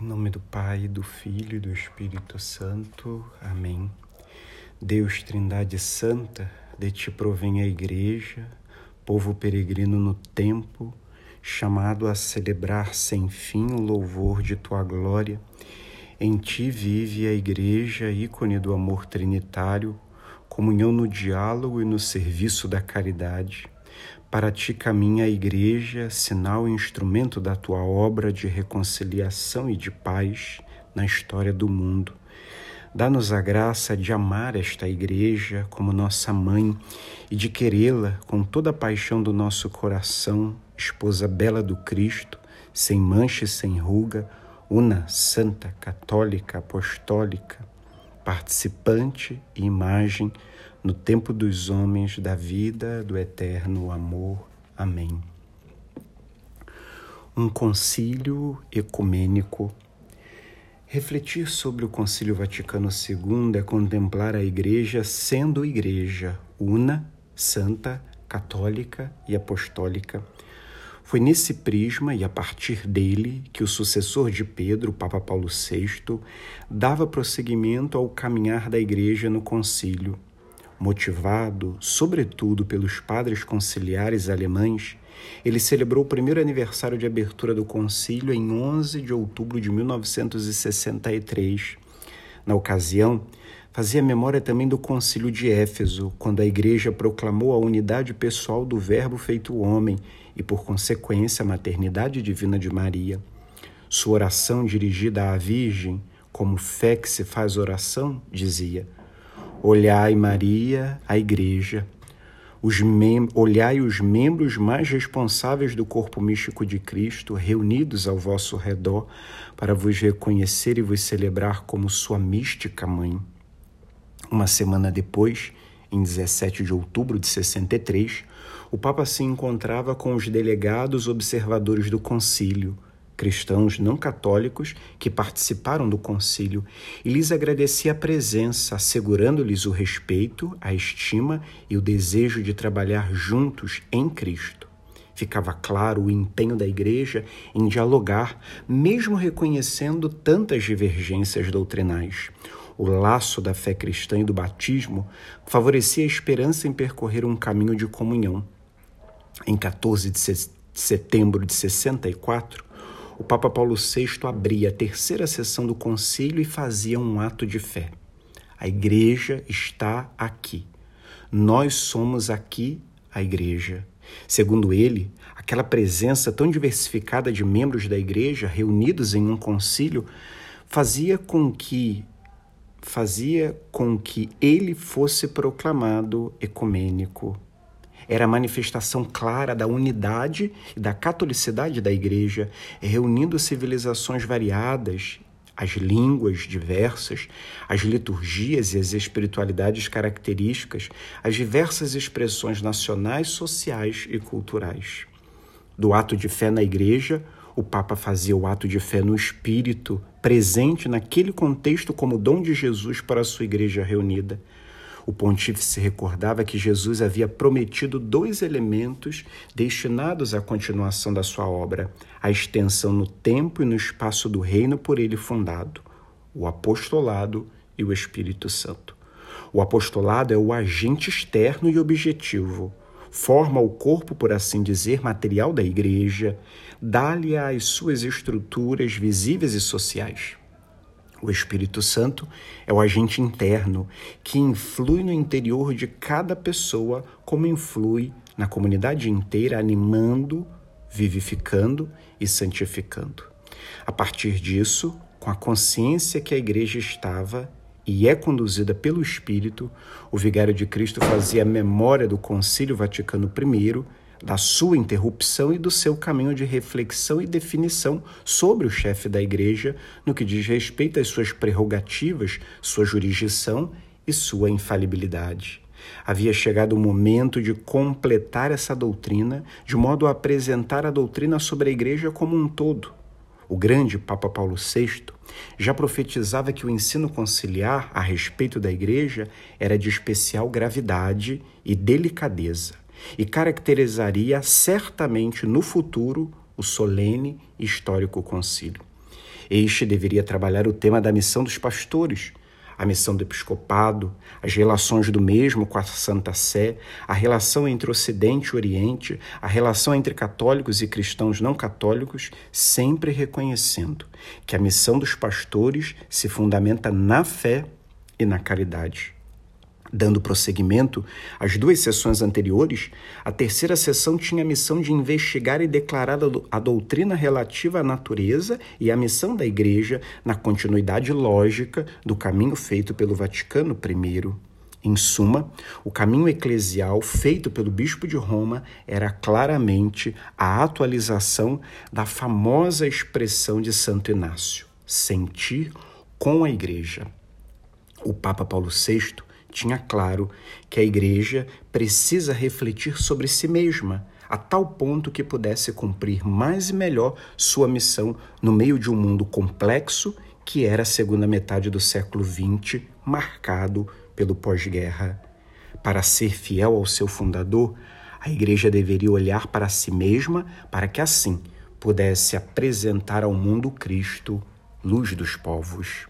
Em nome do Pai, do Filho e do Espírito Santo. Amém. Deus, Trindade Santa, de ti provém a Igreja, povo peregrino no tempo, chamado a celebrar sem fim o louvor de tua glória. Em ti vive a Igreja, ícone do amor trinitário, comunhão no diálogo e no serviço da caridade. Para ti caminha a Igreja, sinal e instrumento da tua obra de reconciliação e de paz na história do mundo. Dá-nos a graça de amar esta Igreja como nossa mãe e de querê-la com toda a paixão do nosso coração, esposa bela do Cristo, sem mancha e sem ruga, una, santa, católica, apostólica, participante e imagem no tempo dos homens da vida do eterno amor. Amém. Um concílio ecumênico. Refletir sobre o Concílio Vaticano II é contemplar a Igreja sendo Igreja, una, santa, católica e apostólica. Foi nesse prisma e a partir dele que o sucessor de Pedro, Papa Paulo VI, dava prosseguimento ao caminhar da Igreja no concílio Motivado, sobretudo, pelos padres conciliares alemães, ele celebrou o primeiro aniversário de abertura do concílio em 11 de outubro de 1963. Na ocasião, fazia memória também do concílio de Éfeso, quando a igreja proclamou a unidade pessoal do Verbo feito homem e, por consequência, a maternidade divina de Maria. Sua oração dirigida à Virgem, como fé que se faz oração, dizia: Olhai, Maria, a Igreja, os olhai os membros mais responsáveis do corpo místico de Cristo reunidos ao vosso redor para vos reconhecer e vos celebrar como sua mística mãe. Uma semana depois, em 17 de outubro de 63, o Papa se encontrava com os delegados observadores do concílio cristãos não católicos que participaram do concílio e lhes agradecia a presença, assegurando-lhes o respeito, a estima e o desejo de trabalhar juntos em Cristo. Ficava claro o empenho da Igreja em dialogar, mesmo reconhecendo tantas divergências doutrinais. O laço da fé cristã e do batismo favorecia a esperança em percorrer um caminho de comunhão. Em 14 de setembro de 64, o Papa Paulo VI abria a terceira sessão do concílio e fazia um ato de fé. A igreja está aqui. Nós somos aqui a igreja. Segundo ele, aquela presença tão diversificada de membros da igreja reunidos em um concílio fazia com que fazia com que ele fosse proclamado ecumênico era a manifestação clara da unidade e da catolicidade da Igreja, reunindo civilizações variadas, as línguas diversas, as liturgias e as espiritualidades características, as diversas expressões nacionais, sociais e culturais. Do ato de fé na Igreja, o Papa fazia o ato de fé no Espírito, presente naquele contexto como dom de Jesus para a sua Igreja reunida. O pontífice recordava que Jesus havia prometido dois elementos destinados à continuação da sua obra: a extensão no tempo e no espaço do reino por ele fundado, o apostolado e o Espírito Santo. O apostolado é o agente externo e objetivo, forma o corpo, por assim dizer, material da igreja, dá-lhe as suas estruturas visíveis e sociais. O Espírito Santo é o agente interno que influi no interior de cada pessoa, como influi na comunidade inteira, animando, vivificando e santificando. A partir disso, com a consciência que a igreja estava e é conduzida pelo Espírito, o vigário de Cristo fazia memória do Concílio Vaticano I da sua interrupção e do seu caminho de reflexão e definição sobre o chefe da igreja no que diz respeito às suas prerrogativas, sua jurisdição e sua infalibilidade. Havia chegado o momento de completar essa doutrina, de modo a apresentar a doutrina sobre a igreja como um todo. O grande Papa Paulo VI já profetizava que o ensino conciliar a respeito da igreja era de especial gravidade e delicadeza e caracterizaria certamente no futuro o solene e histórico concílio. Este deveria trabalhar o tema da missão dos pastores, a missão do episcopado, as relações do mesmo com a Santa Sé, a relação entre Ocidente e Oriente, a relação entre católicos e cristãos não católicos, sempre reconhecendo que a missão dos pastores se fundamenta na fé e na caridade. Dando prosseguimento às duas sessões anteriores, a terceira sessão tinha a missão de investigar e declarar a doutrina relativa à natureza e à missão da Igreja na continuidade lógica do caminho feito pelo Vaticano I. Em suma, o caminho eclesial feito pelo Bispo de Roma era claramente a atualização da famosa expressão de Santo Inácio: sentir com a Igreja. O Papa Paulo VI tinha claro que a igreja precisa refletir sobre si mesma, a tal ponto que pudesse cumprir mais e melhor sua missão no meio de um mundo complexo que era a segunda metade do século XX, marcado pelo pós-guerra. Para ser fiel ao seu fundador, a igreja deveria olhar para si mesma para que assim pudesse apresentar ao mundo Cristo, luz dos povos.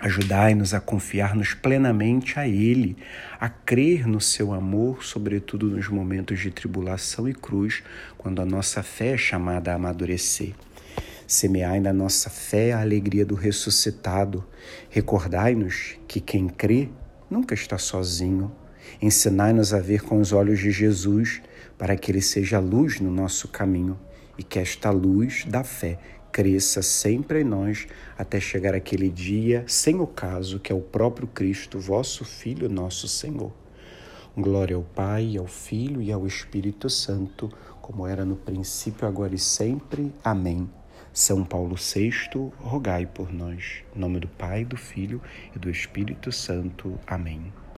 Ajudai-nos a confiar-nos plenamente a Ele, a crer no seu amor, sobretudo nos momentos de tribulação e cruz, quando a nossa fé é chamada a amadurecer. Semeai na nossa fé a alegria do ressuscitado. Recordai-nos que quem crê nunca está sozinho. Ensinai-nos a ver com os olhos de Jesus, para que Ele seja luz no nosso caminho e que esta luz da fé cresça sempre em nós até chegar aquele dia sem o caso que é o próprio Cristo, vosso Filho, nosso Senhor. Glória ao Pai, ao Filho e ao Espírito Santo, como era no princípio, agora e sempre. Amém. São Paulo VI, rogai por nós. Em nome do Pai, do Filho e do Espírito Santo. Amém.